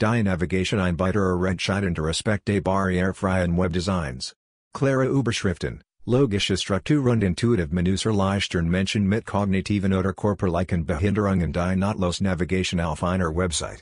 Die Navigation ein weiterer entscheidender Aspekt der barrierefreien Webdesigns. Clara Überschriften, logische Struktur und intuitive Menüs Leichtern Menschen mit kognitiven oder körperlichen Behinderungen die notlös Navigation auf einer Website.